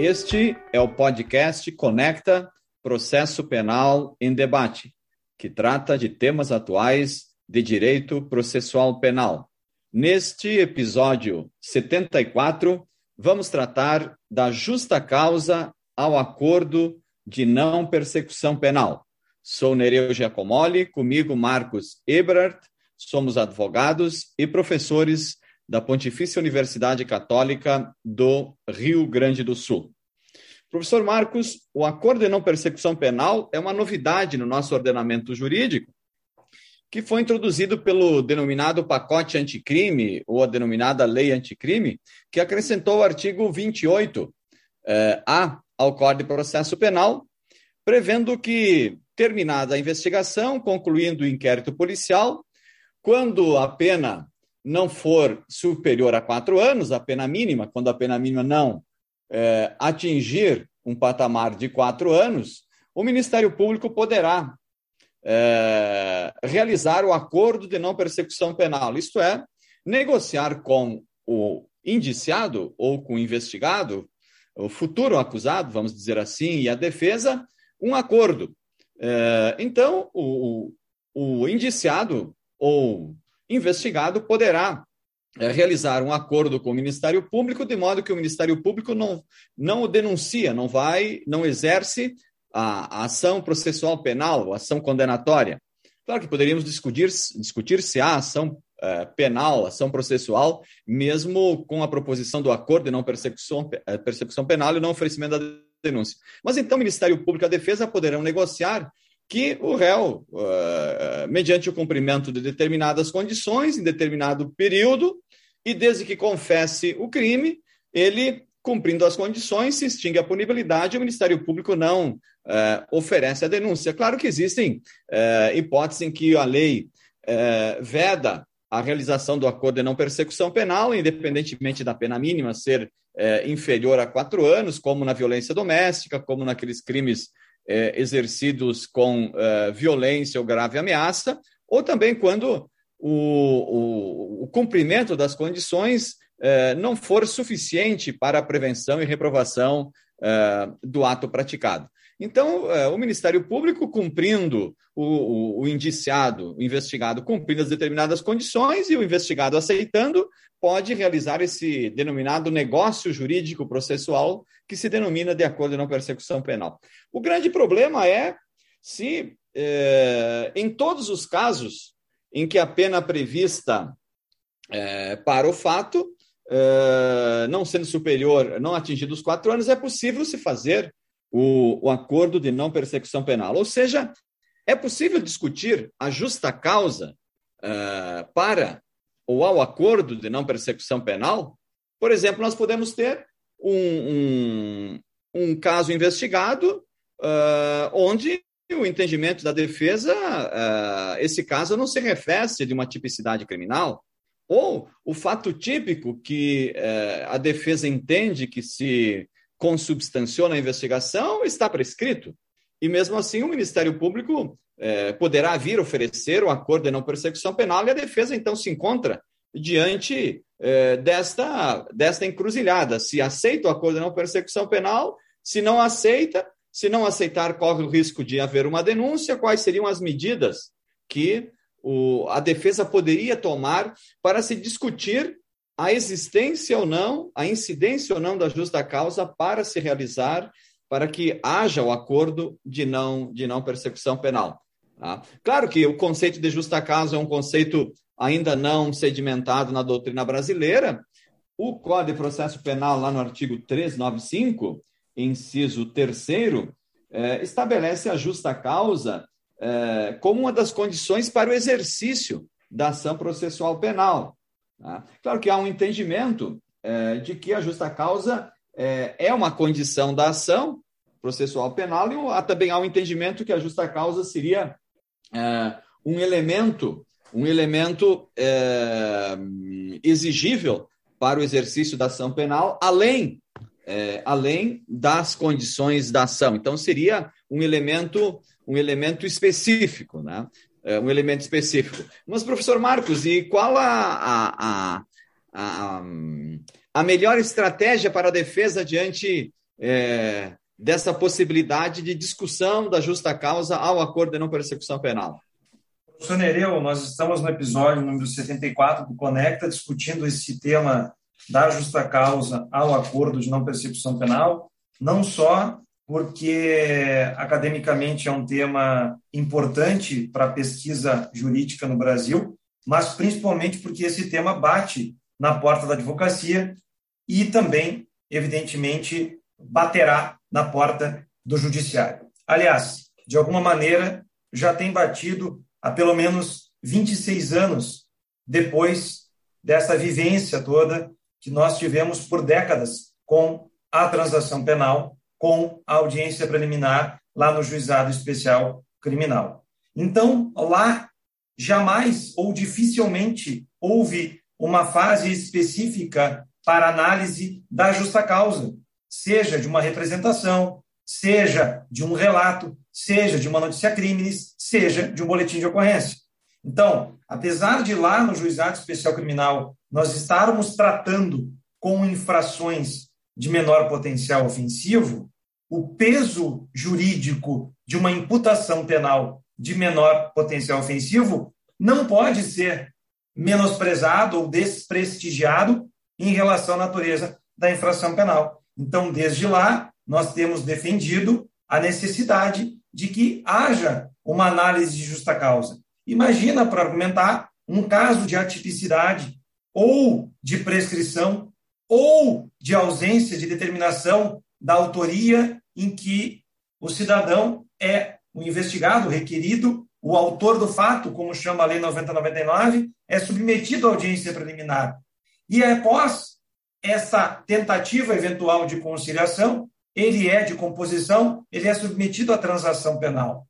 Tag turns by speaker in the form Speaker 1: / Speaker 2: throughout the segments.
Speaker 1: Este é o podcast Conecta Processo Penal em Debate, que trata de temas atuais de direito processual penal. Neste episódio 74, vamos tratar da justa causa ao acordo de não persecução penal. Sou Nereu Giacomoli, comigo Marcos Ebrard, somos advogados e professores da Pontifícia Universidade Católica do Rio Grande do Sul. Professor Marcos, o acordo de não persecução penal é uma novidade no nosso ordenamento jurídico, que foi introduzido pelo denominado pacote anticrime, ou a denominada lei anticrime, que acrescentou o artigo 28 eh, ao Código de Processo Penal, prevendo que, terminada a investigação, concluindo o inquérito policial, quando a pena não for superior a quatro anos, a pena mínima, quando a pena mínima não é, atingir um patamar de quatro anos, o Ministério Público poderá é, realizar o acordo de não persecução penal, isto é, negociar com o indiciado ou com o investigado, o futuro acusado, vamos dizer assim, e a defesa, um acordo. É, então, o, o indiciado ou investigado poderá é, realizar um acordo com o Ministério Público, de modo que o Ministério Público não, não o denuncia, não vai, não exerce a, a ação processual penal, a ação condenatória. Claro que poderíamos discutir, discutir se há ação é, penal, ação processual, mesmo com a proposição do acordo de não persecução, é, persecução penal e não oferecimento da denúncia. Mas então o Ministério Público e a Defesa poderão negociar que o réu, uh, mediante o cumprimento de determinadas condições, em determinado período, e desde que confesse o crime, ele, cumprindo as condições, se extingue a punibilidade e o Ministério Público não uh, oferece a denúncia. Claro que existem uh, hipóteses em que a lei veda a realização do acordo de não persecução penal, independentemente da pena mínima ser inferior a quatro anos, como na violência doméstica, como naqueles crimes é, exercidos com é, violência ou grave ameaça, ou também quando o, o, o cumprimento das condições é, não for suficiente para a prevenção e reprovação do ato praticado. Então, é, o Ministério Público, cumprindo o, o, o, indiciado, o investigado, cumprindo as determinadas condições e o investigado aceitando, pode realizar esse denominado negócio jurídico processual que se denomina de acordo não persecução penal. O grande problema é se, é, em todos os casos em que a pena prevista é, para o fato, não sendo superior, não atingido os quatro anos, é possível se fazer o, o acordo de não persecução penal. Ou seja, é possível discutir a justa causa uh, para ou ao acordo de não persecução penal? Por exemplo, nós podemos ter um, um, um caso investigado uh, onde o entendimento da defesa, uh, esse caso não se refere de uma tipicidade criminal, ou o fato típico que uh, a defesa entende que se consubstanciou na investigação está prescrito. E mesmo assim, o Ministério Público é, poderá vir oferecer o acordo de não persecução penal e a defesa então se encontra diante é, desta, desta encruzilhada. Se aceita o acordo de não persecução penal, se não aceita, se não aceitar, corre o risco de haver uma denúncia, quais seriam as medidas que o, a defesa poderia tomar para se discutir a existência ou não, a incidência ou não da justa causa para se realizar, para que haja o acordo de não, de não persecução penal. Tá? Claro que o conceito de justa causa é um conceito ainda não sedimentado na doutrina brasileira. O Código de Processo Penal, lá no artigo 395, inciso 3, é, estabelece a justa causa é, como uma das condições para o exercício da ação processual penal. Tá? Claro que há um entendimento é, de que a justa causa é, é, uma condição da ação processual penal e há, também há um entendimento que a justa causa seria é, um elemento, um elemento é, exigível para o exercício da ação penal, além é, além das condições da ação. Então seria um elemento um elemento específico, né? É, um elemento específico. Mas, professor Marcos, e qual a, a, a, a, melhor estratégia para a defesa diante é, dessa possibilidade de discussão da justa causa ao acordo de não persecução penal?
Speaker 2: Professor Nereu, nós estamos no episódio número 74 do Conecta, discutindo esse tema da justa causa ao acordo de não persecução penal, não só porque academicamente é um tema importante para a pesquisa jurídica no Brasil, mas principalmente porque esse tema bate na porta da advocacia e também, evidentemente, baterá na porta do judiciário. Aliás, de alguma maneira, já tem batido há pelo menos 26 anos depois dessa vivência toda que nós tivemos por décadas com a transação penal, com a audiência preliminar lá no Juizado Especial Criminal. Então, lá jamais ou dificilmente houve uma fase específica para análise da justa causa, seja de uma representação, seja de um relato, seja de uma notícia crimes, seja de um boletim de ocorrência. Então, apesar de lá no juizado especial criminal nós estarmos tratando com infrações de menor potencial ofensivo, o peso jurídico de uma imputação penal de menor potencial ofensivo não pode ser menosprezado ou desprestigiado em relação à natureza da infração penal. Então, desde lá, nós temos defendido a necessidade de que haja uma análise de justa causa. Imagina, para argumentar, um caso de atipicidade ou de prescrição ou de ausência de determinação da autoria em que o cidadão é o investigado, o requerido, o autor do fato, como chama a Lei 9099, é submetido à audiência preliminar. E após essa tentativa eventual de conciliação, ele é de composição, ele é submetido à transação penal.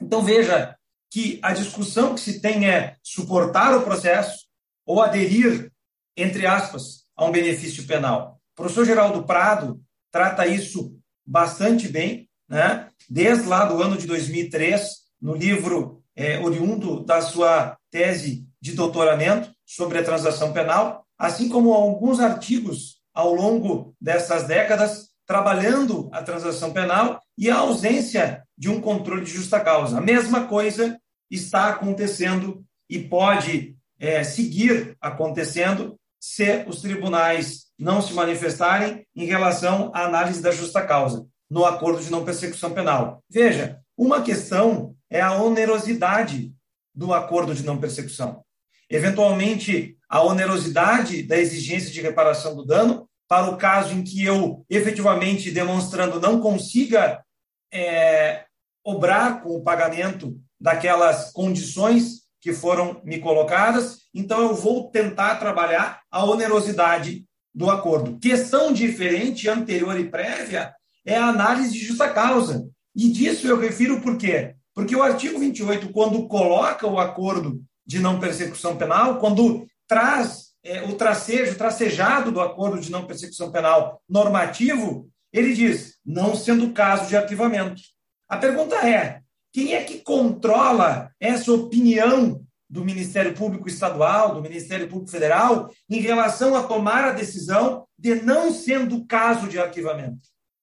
Speaker 2: Então veja que a discussão que se tem é suportar o processo ou aderir, entre aspas, a um benefício penal. O professor Geraldo Prado trata isso bastante bem, né? desde lá do ano de 2003, no livro é, oriundo da sua tese de doutoramento sobre a transação penal, assim como alguns artigos ao longo dessas décadas trabalhando a transação penal e a ausência de um controle de justa causa. A mesma coisa está acontecendo e pode é, seguir acontecendo se os tribunais não se manifestarem em relação à análise da justa causa no acordo de não persecução penal. Veja, uma questão é a onerosidade do acordo de não persecução. Eventualmente, a onerosidade da exigência de reparação do dano para o caso em que eu, efetivamente, demonstrando, não consiga é, obrar com o pagamento daquelas condições que foram me colocadas, então eu vou tentar trabalhar a onerosidade do acordo. Questão diferente, anterior e prévia, é a análise de justa causa. E disso eu refiro por quê? Porque o artigo 28, quando coloca o acordo de não persecução penal, quando traz é, o tracejo, o tracejado do acordo de não persecução penal normativo, ele diz, não sendo caso de arquivamento. A pergunta é: quem é que controla essa opinião do Ministério Público Estadual, do Ministério Público Federal, em relação a tomar a decisão de não sendo caso de arquivamento?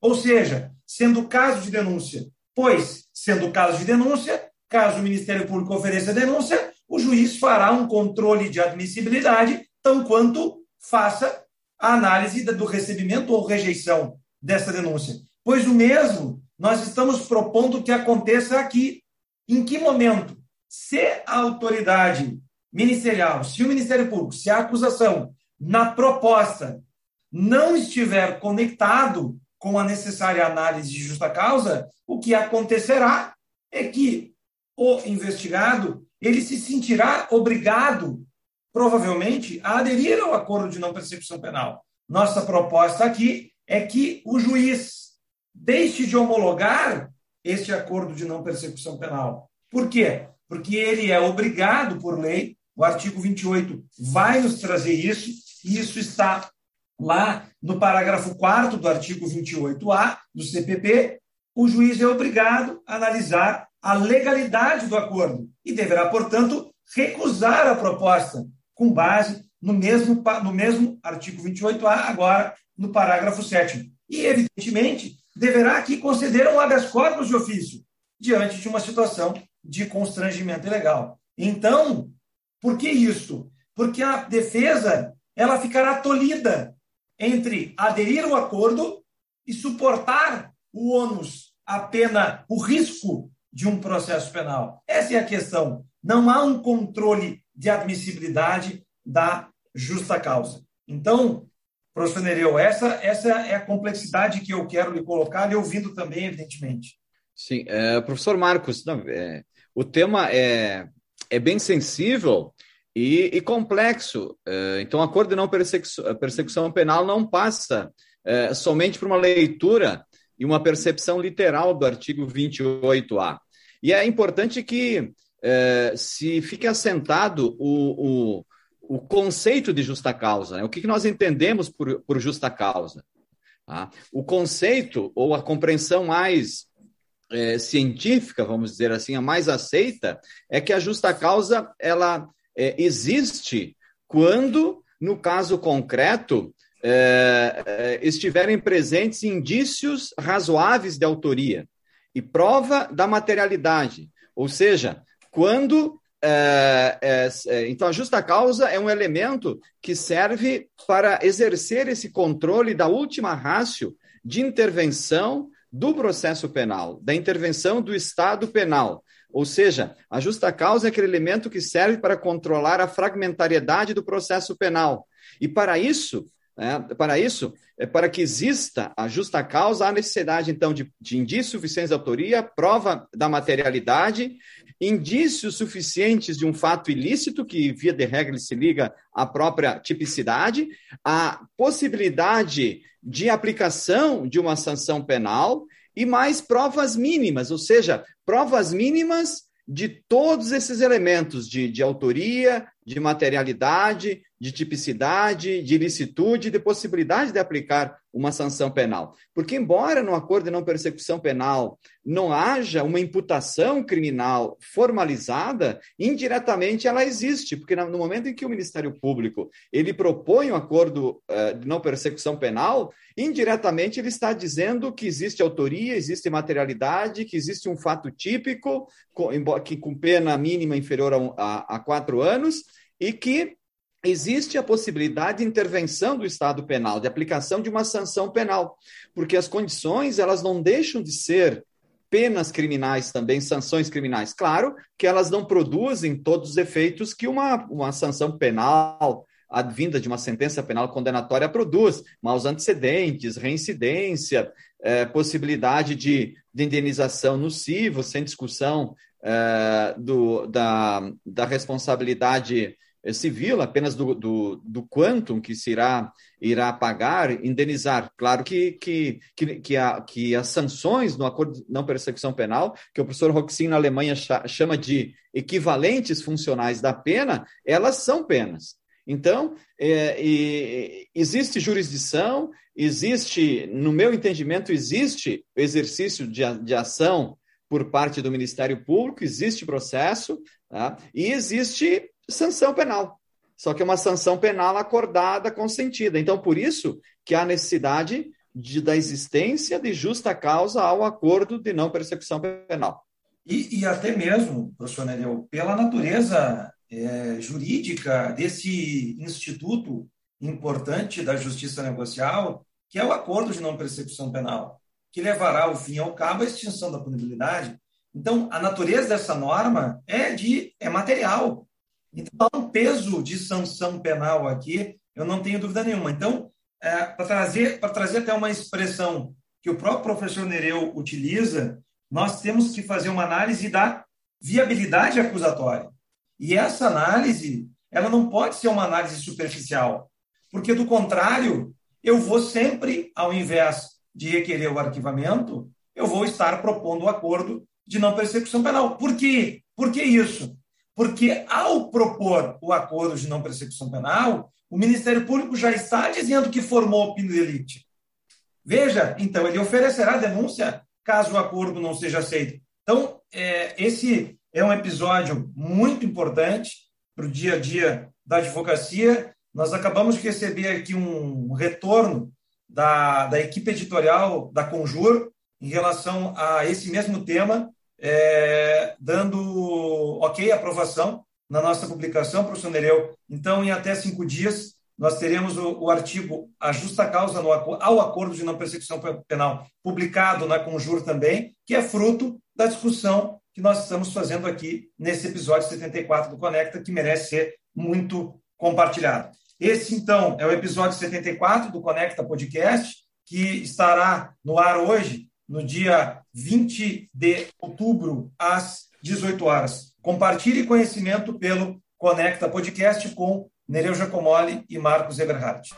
Speaker 2: Ou seja, sendo caso de denúncia. Pois, sendo caso de denúncia, caso o Ministério Público ofereça denúncia, o juiz fará um controle de admissibilidade, tão quanto faça a análise do recebimento ou rejeição dessa denúncia. Pois o mesmo nós estamos propondo que aconteça aqui. Em que momento? Se a autoridade ministerial, se o Ministério Público, se a acusação na proposta não estiver conectado com a necessária análise de justa causa, o que acontecerá é que o investigado ele se sentirá obrigado, provavelmente, a aderir ao acordo de não persecução penal. Nossa proposta aqui é que o juiz deixe de homologar este acordo de não persecução penal. Por quê? Porque ele é obrigado por lei, o artigo 28 vai nos trazer isso, e isso está lá no parágrafo 4 do artigo 28A do CPP, o juiz é obrigado a analisar a legalidade do acordo e deverá, portanto, recusar a proposta com base no mesmo, no mesmo artigo 28A, agora no parágrafo 7. e, evidentemente, deverá aqui conceder um habeas corpus de ofício diante de uma situação de constrangimento ilegal. Então, por que isso? Porque a defesa ela ficará tolhida entre aderir ao acordo e suportar o ônus, a pena, o risco de um processo penal. Essa é a questão. Não há um controle de admissibilidade da justa causa. Então, professor Nereu, essa, essa é a complexidade que eu quero lhe colocar, e ouvindo também, evidentemente.
Speaker 1: Sim, é, professor Marcos, não, é, o tema é, é bem sensível e, e complexo. É, então, o acordo de não persecução, persecução penal não passa é, somente por uma leitura e uma percepção literal do artigo 28A. E é importante que é, se fique assentado o, o, o, conceito de justa causa. Né? O que, que nós entendemos por, por justa causa? Tá? O conceito, ou a compreensão mais é, científica, vamos dizer assim, a mais aceita, é que a justa causa ela é, existe quando, no caso concreto, é, é, estiverem presentes indícios razoáveis de autoria e prova da materialidade, ou seja, quando então, a justa causa é um elemento que serve para exercer esse controle da última rácio de intervenção do processo penal, da intervenção do Estado penal. Ou seja, a justa causa é aquele elemento que serve para controlar a fragmentariedade do processo penal. E para isso, para isso, é para que exista a justa causa, há necessidade, então, de, de indícios de autoria, prova da materialidade, indícios suficientes de um fato ilícito, que, via de regra, se liga à própria tipicidade, a possibilidade de aplicação de uma sanção penal e mais provas mínimas, ou seja, provas mínimas de todos esses elementos de, de autoria, de materialidade, de tipicidade, de ilicitude, de possibilidade de aplicar uma sanção penal. Porque, embora no acordo de não persecução penal não haja uma imputação criminal formalizada, indiretamente ela existe, porque no momento em que o Ministério Público ele propõe um acordo uh, de não persecução penal, indiretamente ele está dizendo que existe autoria, existe materialidade, que existe um fato típico, que com pena mínima inferior a quatro anos, e que existe a possibilidade de intervenção do Estado penal, de aplicação de uma sanção penal, porque as condições elas não deixam de ser penas criminais também, sanções criminais. Claro que elas não produzem todos os efeitos que uma, uma sanção penal, advinda de uma sentença penal condenatória, produz. Maus antecedentes, reincidência, é, possibilidade de, de indenização nociva, sem discussão é, do, da, da responsabilidade civil, apenas do, do, do quantum que se irá, irá pagar, indenizar. Claro que, que, que, que, a, que as sanções no acordo de não persecução penal, que o professor Roxin na Alemanha chama de equivalentes funcionais da pena, elas são penas. Então, é, e, existe jurisdição, existe, no meu entendimento, existe exercício de, de ação por parte do Ministério Público, existe processo, tá? e existe sanção penal. Só que é uma sanção penal acordada, consentida. Então, por isso que há necessidade de, da existência de justa causa ao acordo de não persecução penal.
Speaker 2: E, e até mesmo, professor Nereu, pela natureza é, jurídica desse instituto importante da justiça negocial, que é o acordo de não persecução penal, que levará ao fim e ao cabo a extinção da punibilidade. Então, a natureza dessa norma é de é material, então, há um peso de sanção penal aqui, eu não tenho dúvida nenhuma. Então, é, para trazer, trazer até uma expressão que o próprio professor Nereu utiliza, nós temos que fazer uma análise da viabilidade acusatória. E essa análise, ela não pode ser uma análise superficial, porque, do contrário, eu vou sempre, ao invés de requerer o arquivamento, eu vou estar propondo o acordo de não persecução penal. Por quê? Por que isso? Porque, ao propor o acordo de não persecução penal, o Ministério Público já está dizendo que formou opinião de elite. Veja, então, ele oferecerá denúncia caso o acordo não seja aceito. Então, é, esse é um episódio muito importante para o dia a dia da advocacia. Nós acabamos de receber aqui um retorno da, da equipe editorial da Conjur em relação a esse mesmo tema, é, dando ok, aprovação na nossa publicação, professor Nereu. Então, em até cinco dias, nós teremos o, o artigo A Justa Causa no, ao Acordo de Não Persecução Penal, publicado na Conjur também, que é fruto da discussão que nós estamos fazendo aqui nesse episódio 74 do Conecta, que merece ser muito compartilhado. Esse, então, é o episódio 74 do Conecta Podcast, que estará no ar hoje, no dia 20 de outubro, às 18 horas. Compartilhe conhecimento pelo Conecta Podcast com Nereu Giacomoli e Marcos Eberhardt.